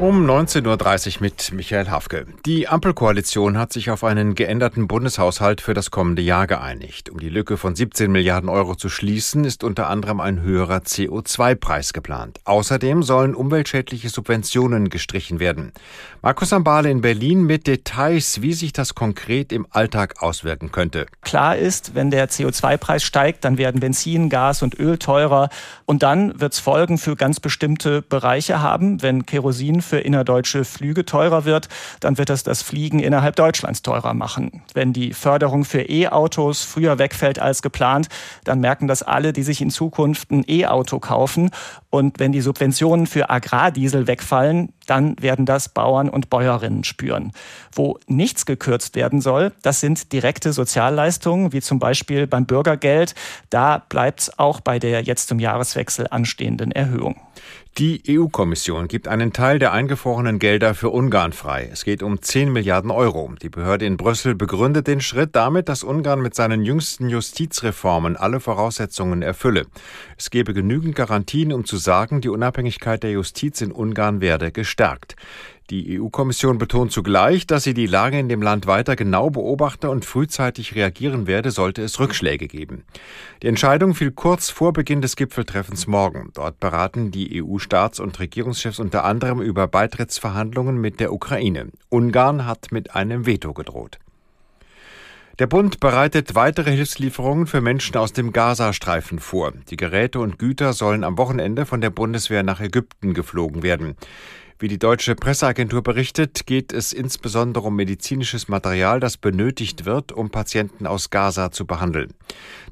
Um 19.30 Uhr mit Michael Hafke. Die Ampelkoalition hat sich auf einen geänderten Bundeshaushalt für das kommende Jahr geeinigt. Um die Lücke von 17 Milliarden Euro zu schließen, ist unter anderem ein höherer CO2-Preis geplant. Außerdem sollen umweltschädliche Subventionen gestrichen werden. Markus Ambale in Berlin mit Details, wie sich das konkret im Alltag auswirken könnte. Klar ist, wenn der CO2-Preis steigt, dann werden Benzin, Gas und Öl teurer. Und dann wird es Folgen für ganz bestimmte Bereiche haben, wenn Kerosin für innerdeutsche Flüge teurer wird, dann wird das das Fliegen innerhalb Deutschlands teurer machen. Wenn die Förderung für E-Autos früher wegfällt als geplant, dann merken das alle, die sich in Zukunft ein E-Auto kaufen. Und wenn die Subventionen für Agrardiesel wegfallen, dann werden das Bauern und Bäuerinnen spüren. Wo nichts gekürzt werden soll, das sind direkte Sozialleistungen, wie zum Beispiel beim Bürgergeld. Da bleibt es auch bei der jetzt zum Jahreswechsel anstehenden Erhöhung. Die EU-Kommission gibt einen Teil der eingefrorenen Gelder für Ungarn frei. Es geht um 10 Milliarden Euro. Die Behörde in Brüssel begründet den Schritt damit, dass Ungarn mit seinen jüngsten Justizreformen alle Voraussetzungen erfülle. Es gebe genügend Garantien, um zu sagen, die Unabhängigkeit der Justiz in Ungarn werde gestärkt. Die EU-Kommission betont zugleich, dass sie die Lage in dem Land weiter genau beobachte und frühzeitig reagieren werde, sollte es Rückschläge geben. Die Entscheidung fiel kurz vor Beginn des Gipfeltreffens morgen. Dort beraten die EU-Staats- und Regierungschefs unter anderem über Beitrittsverhandlungen mit der Ukraine. Ungarn hat mit einem Veto gedroht. Der Bund bereitet weitere Hilfslieferungen für Menschen aus dem Gazastreifen vor. Die Geräte und Güter sollen am Wochenende von der Bundeswehr nach Ägypten geflogen werden. Wie die deutsche Presseagentur berichtet, geht es insbesondere um medizinisches Material, das benötigt wird, um Patienten aus Gaza zu behandeln.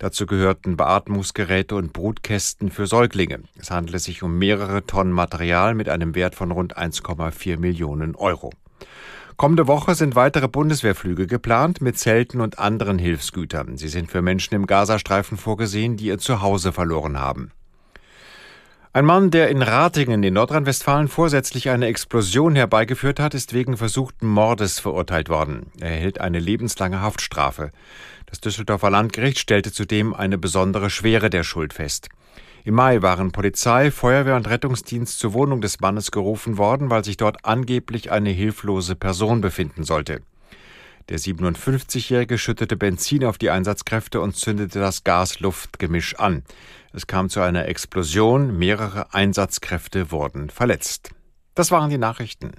Dazu gehörten Beatmungsgeräte und Brutkästen für Säuglinge. Es handelt sich um mehrere Tonnen Material mit einem Wert von rund 1,4 Millionen Euro. Kommende Woche sind weitere Bundeswehrflüge geplant mit Zelten und anderen Hilfsgütern. Sie sind für Menschen im Gazastreifen vorgesehen, die ihr Zuhause verloren haben. Ein Mann, der in Ratingen in Nordrhein-Westfalen vorsätzlich eine Explosion herbeigeführt hat, ist wegen versuchten Mordes verurteilt worden. Er erhält eine lebenslange Haftstrafe. Das Düsseldorfer Landgericht stellte zudem eine besondere Schwere der Schuld fest. Im Mai waren Polizei, Feuerwehr und Rettungsdienst zur Wohnung des Mannes gerufen worden, weil sich dort angeblich eine hilflose Person befinden sollte. Der 57-Jährige schüttete Benzin auf die Einsatzkräfte und zündete das Gas-Luft-Gemisch an. Es kam zu einer Explosion, mehrere Einsatzkräfte wurden verletzt. Das waren die Nachrichten.